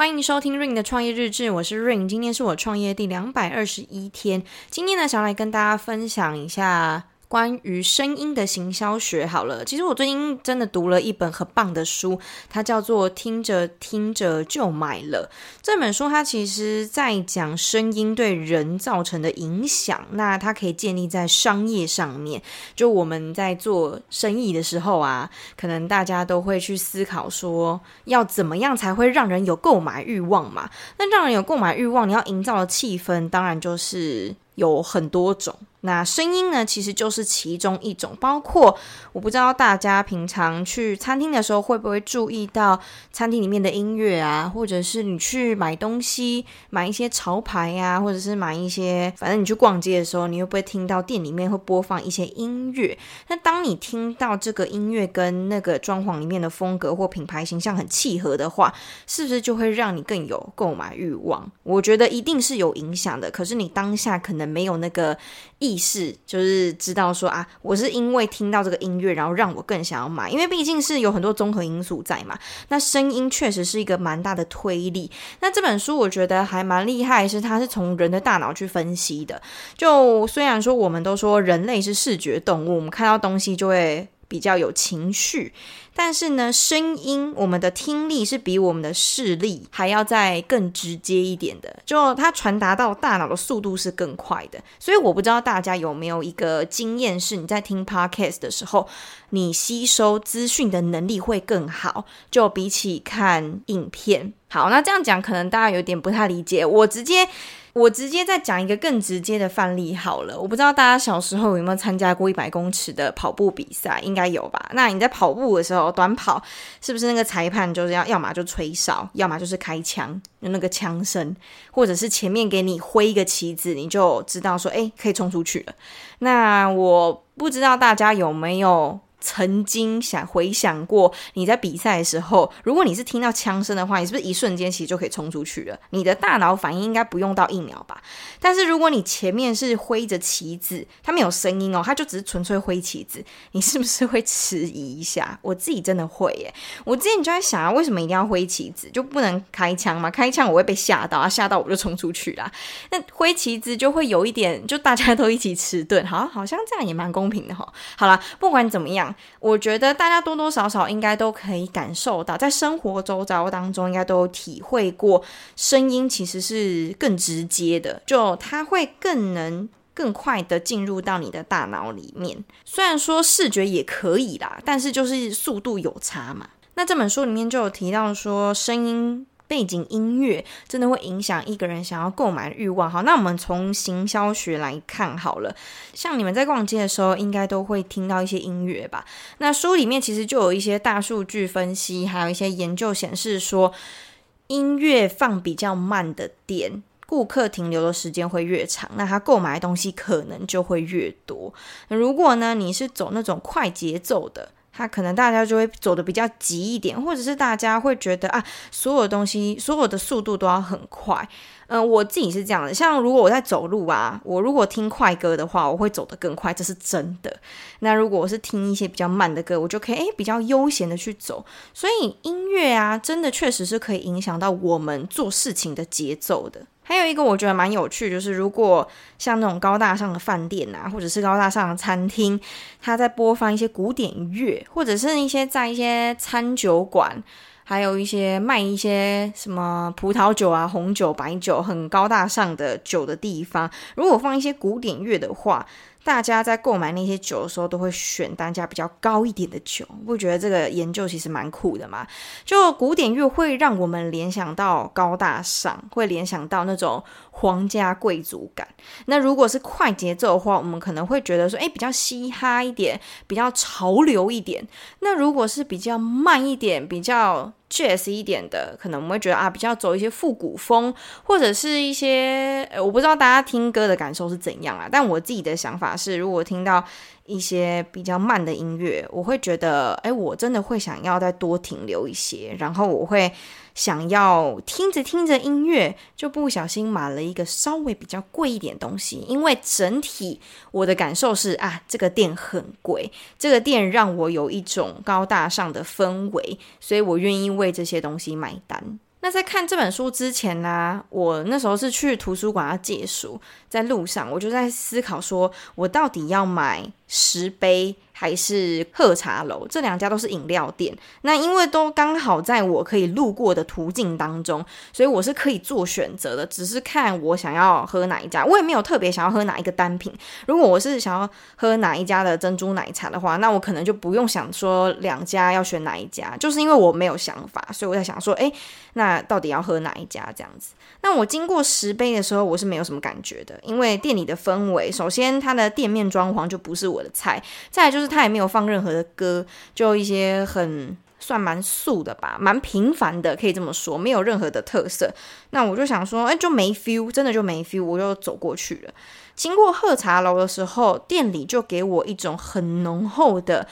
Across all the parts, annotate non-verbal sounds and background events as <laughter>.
欢迎收听 Ring 的创业日志，我是 Ring，今天是我创业第两百二十一天。今天呢，想来跟大家分享一下。关于声音的行销学，好了，其实我最近真的读了一本很棒的书，它叫做《听着听着就买了》。这本书它其实在讲声音对人造成的影响，那它可以建立在商业上面。就我们在做生意的时候啊，可能大家都会去思考说，要怎么样才会让人有购买欲望嘛？那让人有购买欲望，你要营造的气氛，当然就是有很多种。那声音呢，其实就是其中一种，包括我不知道大家平常去餐厅的时候会不会注意到餐厅里面的音乐啊，或者是你去买东西买一些潮牌、啊，或者是买一些，反正你去逛街的时候，你会不会听到店里面会播放一些音乐？那当你听到这个音乐跟那个装潢里面的风格或品牌形象很契合的话，是不是就会让你更有购买欲望？我觉得一定是有影响的，可是你当下可能没有那个意。识就是知道说啊，我是因为听到这个音乐，然后让我更想要买，因为毕竟是有很多综合因素在嘛。那声音确实是一个蛮大的推力。那这本书我觉得还蛮厉害，是它是从人的大脑去分析的。就虽然说我们都说人类是视觉动物，我们看到东西就会。比较有情绪，但是呢，声音我们的听力是比我们的视力还要再更直接一点的，就它传达到大脑的速度是更快的。所以我不知道大家有没有一个经验，是你在听 podcast 的时候，你吸收资讯的能力会更好，就比起看影片。好，那这样讲可能大家有点不太理解，我直接。我直接再讲一个更直接的范例好了。我不知道大家小时候有没有参加过一百公尺的跑步比赛，应该有吧？那你在跑步的时候，短跑是不是那个裁判就是要要么就吹哨，要么就是开枪，有那个枪声，或者是前面给你挥一个旗子，你就知道说，诶，可以冲出去了。那我不知道大家有没有。曾经想回想过，你在比赛的时候，如果你是听到枪声的话，你是不是一瞬间其实就可以冲出去了？你的大脑反应应该不用到一秒吧？但是如果你前面是挥着旗子，它没有声音哦，它就只是纯粹挥旗子，你是不是会迟疑一下？我自己真的会耶。我之前就在想啊，为什么一定要挥旗子，就不能开枪吗？开枪我会被吓到啊，吓到我就冲出去啦。那挥旗子就会有一点，就大家都一起迟钝，好，好像这样也蛮公平的哈。好啦，不管怎么样。我觉得大家多多少少应该都可以感受到，在生活周遭当中，应该都有体会过，声音其实是更直接的，就它会更能更快的进入到你的大脑里面。虽然说视觉也可以啦，但是就是速度有差嘛。那这本书里面就有提到说，声音。背景音乐真的会影响一个人想要购买欲望。好，那我们从行销学来看好了。像你们在逛街的时候，应该都会听到一些音乐吧？那书里面其实就有一些大数据分析，还有一些研究显示说，音乐放比较慢的店，顾客停留的时间会越长，那他购买的东西可能就会越多。如果呢，你是走那种快节奏的。他可能大家就会走的比较急一点，或者是大家会觉得啊，所有东西所有的速度都要很快。嗯，我自己是这样的，像如果我在走路啊，我如果听快歌的话，我会走得更快，这是真的。那如果我是听一些比较慢的歌，我就可以诶比较悠闲的去走。所以音乐啊，真的确实是可以影响到我们做事情的节奏的。还有一个我觉得蛮有趣，就是如果像那种高大上的饭店啊，或者是高大上的餐厅，它在播放一些古典乐，或者是一些在一些餐酒馆，还有一些卖一些什么葡萄酒啊、红酒、白酒，很高大上的酒的地方，如果放一些古典乐的话，大家在购买那些酒的时候，都会选单价比较高一点的酒。不觉得这个研究其实蛮酷的吗？就古典乐会让我们联想到高大上，会联想到那种皇家贵族感。那如果是快节奏的话，我们可能会觉得说，诶，比较嘻哈一点，比较潮流一点。那如果是比较慢一点，比较 Jazz 一点的，可能我们会觉得啊，比较走一些复古风，或者是一些，我不知道大家听歌的感受是怎样啊。但我自己的想法是，如果听到一些比较慢的音乐，我会觉得，哎，我真的会想要再多停留一些，然后我会。想要听着听着音乐，就不小心买了一个稍微比较贵一点东西，因为整体我的感受是啊，这个店很贵，这个店让我有一种高大上的氛围，所以我愿意为这些东西买单。那在看这本书之前呢、我那时候是去图书馆要借书，在路上我就在思考说，我到底要买十杯还是喝茶楼？这两家都是饮料店。那因为都刚好在我可以路过的途径当中，所以我是可以做选择的，只是看我想要喝哪一家。我也没有特别想要喝哪一个单品。如果我是想要喝哪一家的珍珠奶茶的话，那我可能就不用想说两家要选哪一家，就是因为我没有想法，所以我在想说，诶，那。到底要喝哪一家这样子？那我经过石碑的时候，我是没有什么感觉的，因为店里的氛围，首先它的店面装潢就不是我的菜，再就是他也没有放任何的歌，就一些很算蛮素的吧，蛮平凡的，可以这么说，没有任何的特色。那我就想说，哎，就没 feel，真的就没 feel，我就走过去了。经过喝茶楼的时候，店里就给我一种很浓厚的。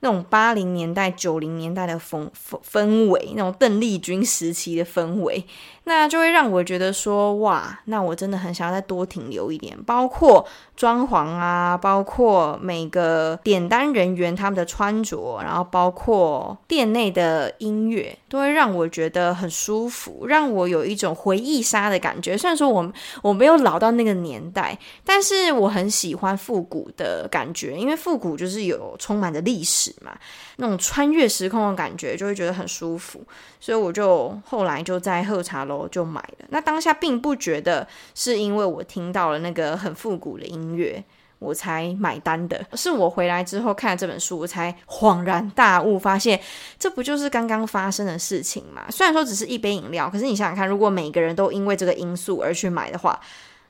那种八零年代、九零年代的风氛氛围，那种邓丽君时期的氛围。那就会让我觉得说，哇，那我真的很想要再多停留一点，包括装潢啊，包括每个点单人员他们的穿着，然后包括店内的音乐，都会让我觉得很舒服，让我有一种回忆杀的感觉。虽然说我我没有老到那个年代，但是我很喜欢复古的感觉，因为复古就是有充满着历史嘛，那种穿越时空的感觉，就会觉得很舒服。所以我就后来就在喝茶楼。就买了。那当下并不觉得是因为我听到了那个很复古的音乐，我才买单的。是我回来之后看了这本书，我才恍然大悟，发现这不就是刚刚发生的事情吗？虽然说只是一杯饮料，可是你想想看，如果每个人都因为这个因素而去买的话，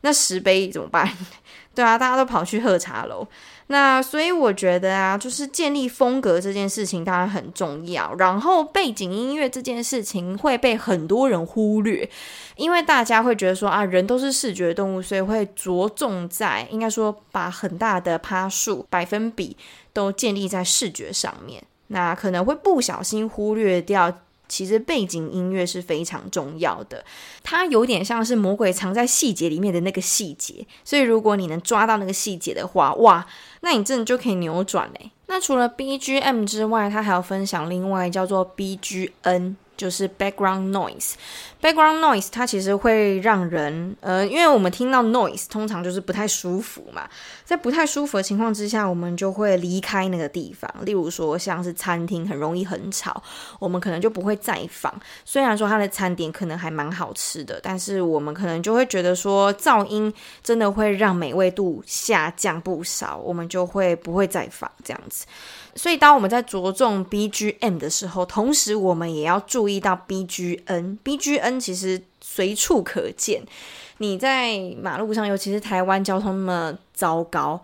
那十杯怎么办？<laughs> 对啊，大家都跑去喝茶楼。那所以我觉得啊，就是建立风格这件事情当然很重要，然后背景音乐这件事情会被很多人忽略，因为大家会觉得说啊，人都是视觉动物，所以会着重在应该说把很大的趴数百分比都建立在视觉上面，那可能会不小心忽略掉。其实背景音乐是非常重要的，它有点像是魔鬼藏在细节里面的那个细节，所以如果你能抓到那个细节的话，哇，那你真的就可以扭转嘞。那除了 BGM 之外，它还有分享另外叫做 BGN。就是 background noise，background noise 它其实会让人，呃，因为我们听到 noise 通常就是不太舒服嘛，在不太舒服的情况之下，我们就会离开那个地方。例如说，像是餐厅很容易很吵，我们可能就不会再访。虽然说它的餐点可能还蛮好吃的，但是我们可能就会觉得说噪音真的会让美味度下降不少，我们就会不会再访这样子。所以，当我们在着重 BGM 的时候，同时我们也要注注意到 BGN。BGN 其实随处可见。你在马路上，尤其是台湾交通那么糟糕，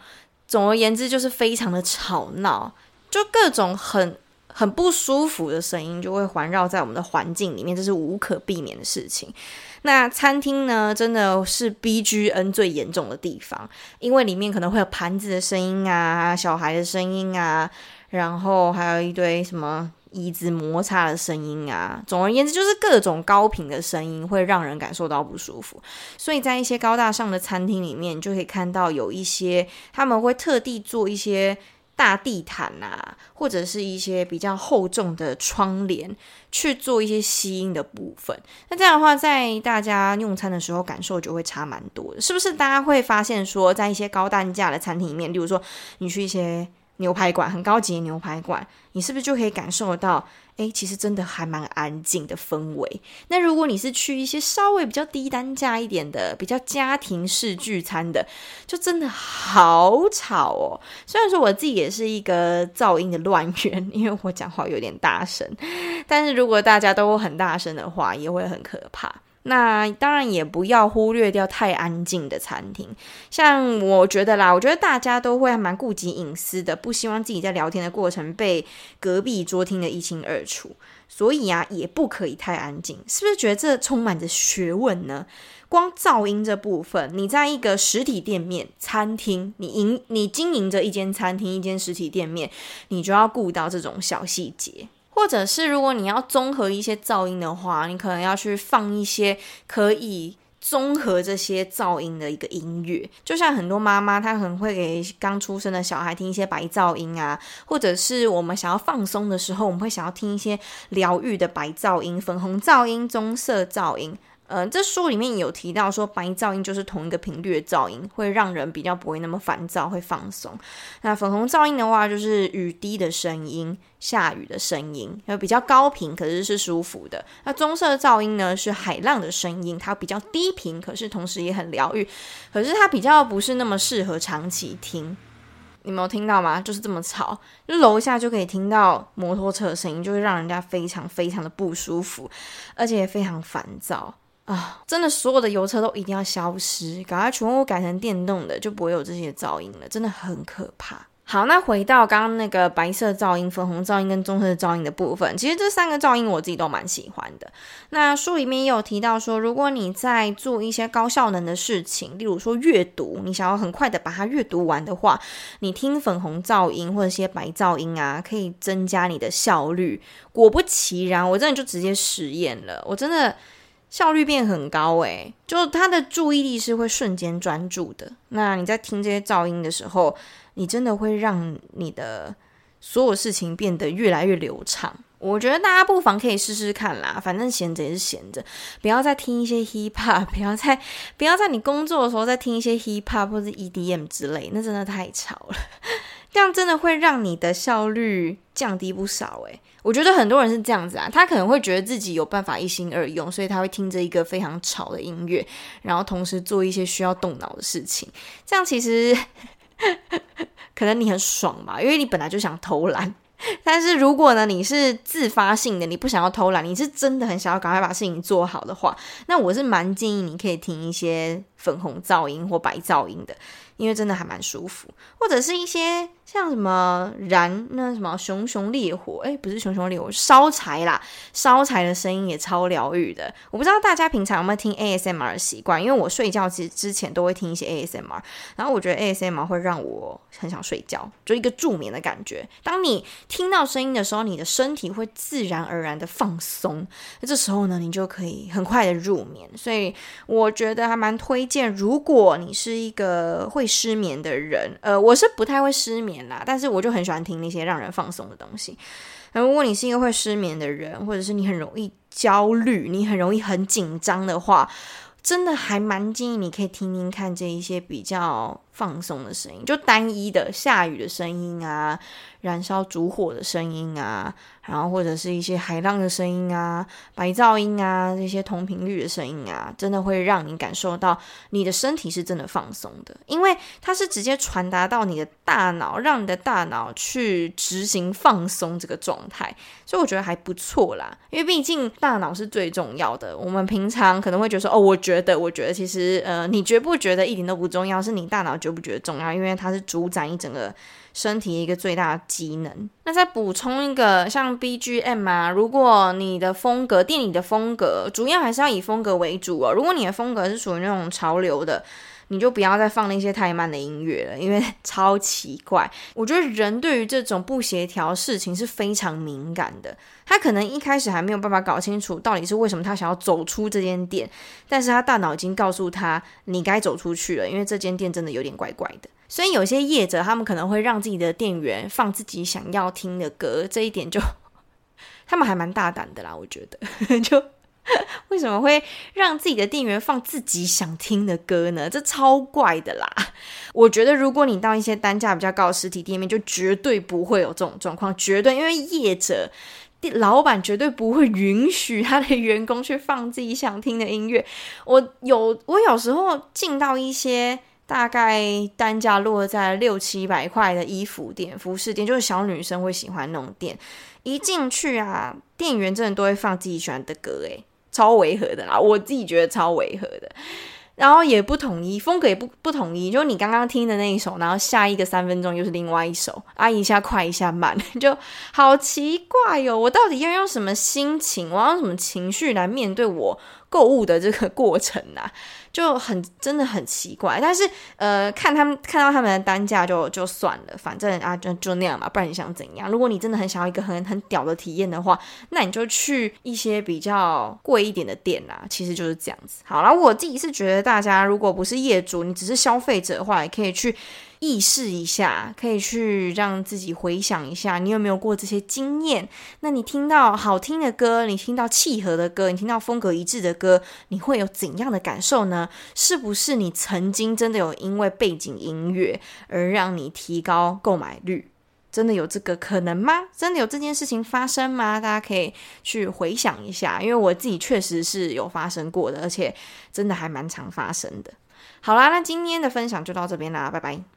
总而言之就是非常的吵闹，就各种很很不舒服的声音就会环绕在我们的环境里面，这是无可避免的事情。那餐厅呢，真的是 BGN 最严重的地方，因为里面可能会有盘子的声音啊，小孩的声音啊。然后还有一堆什么椅子摩擦的声音啊，总而言之就是各种高频的声音会让人感受到不舒服。所以在一些高大上的餐厅里面，就可以看到有一些他们会特地做一些大地毯啊，或者是一些比较厚重的窗帘去做一些吸音的部分。那这样的话，在大家用餐的时候感受就会差蛮多的，是不是？大家会发现说，在一些高单价的餐厅里面，例如说你去一些。牛排馆很高级的牛排馆，你是不是就可以感受到？诶，其实真的还蛮安静的氛围。那如果你是去一些稍微比较低单价一点的、比较家庭式聚餐的，就真的好吵哦。虽然说我自己也是一个噪音的乱源，<laughs> 因为我讲话有点大声，但是如果大家都很大声的话，也会很可怕。那当然也不要忽略掉太安静的餐厅，像我觉得啦，我觉得大家都会还蛮顾及隐私的，不希望自己在聊天的过程被隔壁桌听得一清二楚，所以啊，也不可以太安静，是不是觉得这充满着学问呢？光噪音这部分，你在一个实体店面、餐厅，你营你经营着一间餐厅、一间实体店面，你就要顾到这种小细节。或者是如果你要综合一些噪音的话，你可能要去放一些可以综合这些噪音的一个音乐。就像很多妈妈，她可能会给刚出生的小孩听一些白噪音啊，或者是我们想要放松的时候，我们会想要听一些疗愈的白噪音、粉红噪音、棕色噪音。呃，这书里面有提到说，白噪音就是同一个频率的噪音，会让人比较不会那么烦躁，会放松。那粉红噪音的话，就是雨滴的声音、下雨的声音，有比较高频，可是是舒服的。那棕色噪音呢，是海浪的声音，它比较低频，可是同时也很疗愈，可是它比较不是那么适合长期听。你没有听到吗？就是这么吵，就楼下就可以听到摩托车的声音，就会让人家非常非常的不舒服，而且也非常烦躁。啊，真的，所有的油车都一定要消失，赶快全部改成电动的，就不会有这些噪音了，真的很可怕。好，那回到刚刚那个白色噪音、粉红噪音跟棕色噪音的部分，其实这三个噪音我自己都蛮喜欢的。那书里面也有提到说，如果你在做一些高效能的事情，例如说阅读，你想要很快的把它阅读完的话，你听粉红噪音或者一些白噪音啊，可以增加你的效率。果不其然，我真的就直接实验了，我真的。效率变很高诶，就他的注意力是会瞬间专注的。那你在听这些噪音的时候，你真的会让你的所有事情变得越来越流畅。我觉得大家不妨可以试试看啦，反正闲着也是闲着，不要再听一些 hip hop，<laughs> 不要再不要在你工作的时候再听一些 hip hop 或者 EDM 之类，那真的太吵了。这样真的会让你的效率降低不少诶，我觉得很多人是这样子啊，他可能会觉得自己有办法一心二用，所以他会听着一个非常吵的音乐，然后同时做一些需要动脑的事情。这样其实 <laughs> 可能你很爽吧，因为你本来就想偷懒。但是如果呢，你是自发性的，你不想要偷懒，你是真的很想要赶快把事情做好的话，那我是蛮建议你可以听一些粉红噪音或白噪音的，因为真的还蛮舒服，或者是一些。像什么燃那什么熊熊烈火，诶，不是熊熊烈火，烧柴啦，烧柴的声音也超疗愈的。我不知道大家平常有没有听 ASMR 的习惯，因为我睡觉之之前都会听一些 ASMR，然后我觉得 ASMR 会让我很想睡觉，就一个助眠的感觉。当你听到声音的时候，你的身体会自然而然的放松，那这时候呢，你就可以很快的入眠。所以我觉得还蛮推荐，如果你是一个会失眠的人，呃，我是不太会失眠啦。但是我就很喜欢听那些让人放松的东西。如果你是一个会失眠的人，或者是你很容易焦虑，你很容易很紧张的话，真的还蛮建议你可以听听看这一些比较放松的声音，就单一的下雨的声音啊，燃烧烛火的声音啊，然后或者是一些海浪的声音啊，白噪音啊，这些同频率的声音啊，真的会让你感受到你的身体是真的放松的，因为它是直接传达到你的大脑，让你的大脑去执行放松这个状态，所以我觉得还不错啦。因为毕竟大脑是最重要的，我们平常可能会觉得说，哦，我觉得，我觉得，其实，呃，你觉不觉得一点都不重要，是你大脑就不觉得重要，因为它是主宰一整个。身体一个最大的机能。那再补充一个，像 BGM 啊，如果你的风格，店里的风格，主要还是要以风格为主哦。如果你的风格是属于那种潮流的，你就不要再放那些太慢的音乐了，因为 <laughs> 超奇怪。我觉得人对于这种不协调事情是非常敏感的。他可能一开始还没有办法搞清楚到底是为什么他想要走出这间店，但是他大脑已经告诉他，你该走出去了，因为这间店真的有点怪怪的。所以有些业者，他们可能会让自己的店员放自己想要听的歌，这一点就 <laughs> 他们还蛮大胆的啦。我觉得，<laughs> 就 <laughs> 为什么会让自己的店员放自己想听的歌呢？这超怪的啦！<laughs> 我觉得，如果你到一些单价比较高的实体店面，就绝对不会有这种状况，绝对，因为业者、老板绝对不会允许他的员工去放自己想听的音乐。<laughs> 我有，我有时候进到一些。大概单价落在六七百块的衣服店、服饰店，就是小女生会喜欢那种店。一进去啊，店员真的都会放自己喜欢的歌，诶，超违和的啦！我自己觉得超违和的。然后也不统一，风格也不不统一，就你刚刚听的那一首，然后下一个三分钟又是另外一首，啊，一下快一下慢，<laughs> 就好奇怪哟、我到底要用什么心情，我要用什么情绪来面对我购物的这个过程啊，<laughs> 就很真的很奇怪。但是呃，看他们看到他们的单价就就算了，反正啊就就那样嘛，不然你想怎样？如果你真的很想要一个很很屌的体验的话，那你就去一些比较贵一点的店啊。其实就是这样子。好啦，我自己是觉得大家如果不是业主，你只是消费者的话，也可以去。意识一下，可以去让自己回想一下，你有没有过这些经验？那你听到好听的歌，你听到契合的歌，你听到风格一致的歌，你会有怎样的感受呢？是不是你曾经真的有因为背景音乐而让你提高购买率？真的有这个可能吗？真的有这件事情发生吗？大家可以去回想一下，因为我自己确实是有发生过的，而且真的还蛮常发生的。好啦，那今天的分享就到这边啦，拜拜。